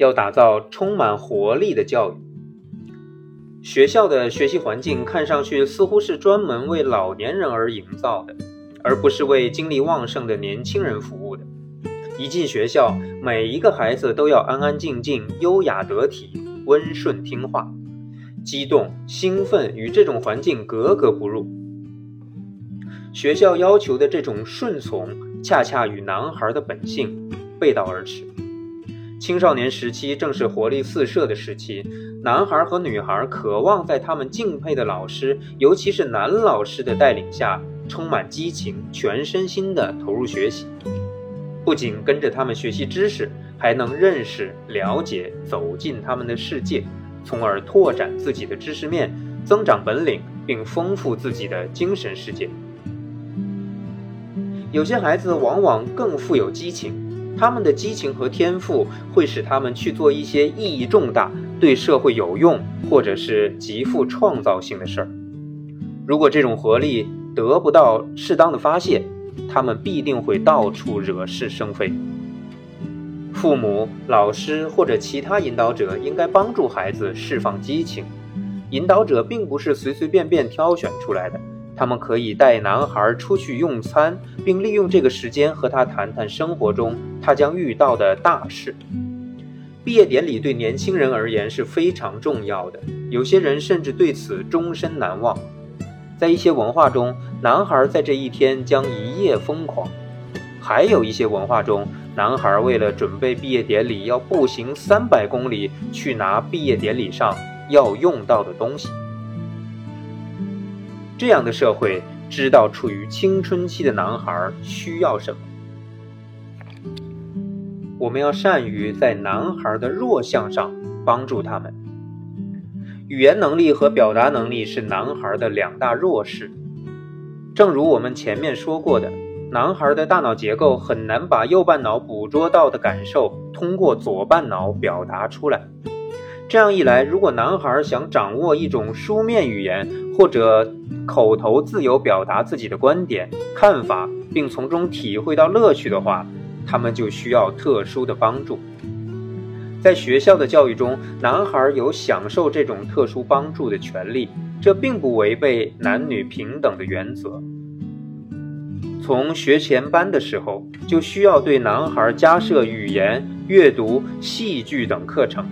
要打造充满活力的教育。学校的学习环境看上去似乎是专门为老年人而营造的，而不是为精力旺盛的年轻人服务的。一进学校，每一个孩子都要安安静静、优雅得体、温顺听话。激动、兴奋与这种环境格格不入。学校要求的这种顺从，恰恰与男孩的本性背道而驰。青少年时期正是活力四射的时期，男孩和女孩渴望在他们敬佩的老师，尤其是男老师的带领下，充满激情，全身心地投入学习。不仅跟着他们学习知识，还能认识、了解、走进他们的世界，从而拓展自己的知识面，增长本领，并丰富自己的精神世界。有些孩子往往更富有激情，他们的激情和天赋会使他们去做一些意义重大、对社会有用或者是极富创造性的事儿。如果这种活力得不到适当的发泄，他们必定会到处惹是生非。父母、老师或者其他引导者应该帮助孩子释放激情。引导者并不是随随便便挑选出来的，他们可以带男孩出去用餐，并利用这个时间和他谈谈生活中他将遇到的大事。毕业典礼对年轻人而言是非常重要的，有些人甚至对此终身难忘。在一些文化中，男孩在这一天将一夜疯狂；还有一些文化中，男孩为了准备毕业典礼，要步行三百公里去拿毕业典礼上要用到的东西。这样的社会知道处于青春期的男孩需要什么，我们要善于在男孩的弱项上帮助他们。语言能力和表达能力是男孩的两大弱势。正如我们前面说过的，男孩的大脑结构很难把右半脑捕捉到的感受通过左半脑表达出来。这样一来，如果男孩想掌握一种书面语言或者口头自由表达自己的观点、看法，并从中体会到乐趣的话，他们就需要特殊的帮助。在学校的教育中，男孩有享受这种特殊帮助的权利，这并不违背男女平等的原则。从学前班的时候，就需要对男孩加设语言、阅读、戏剧等课程，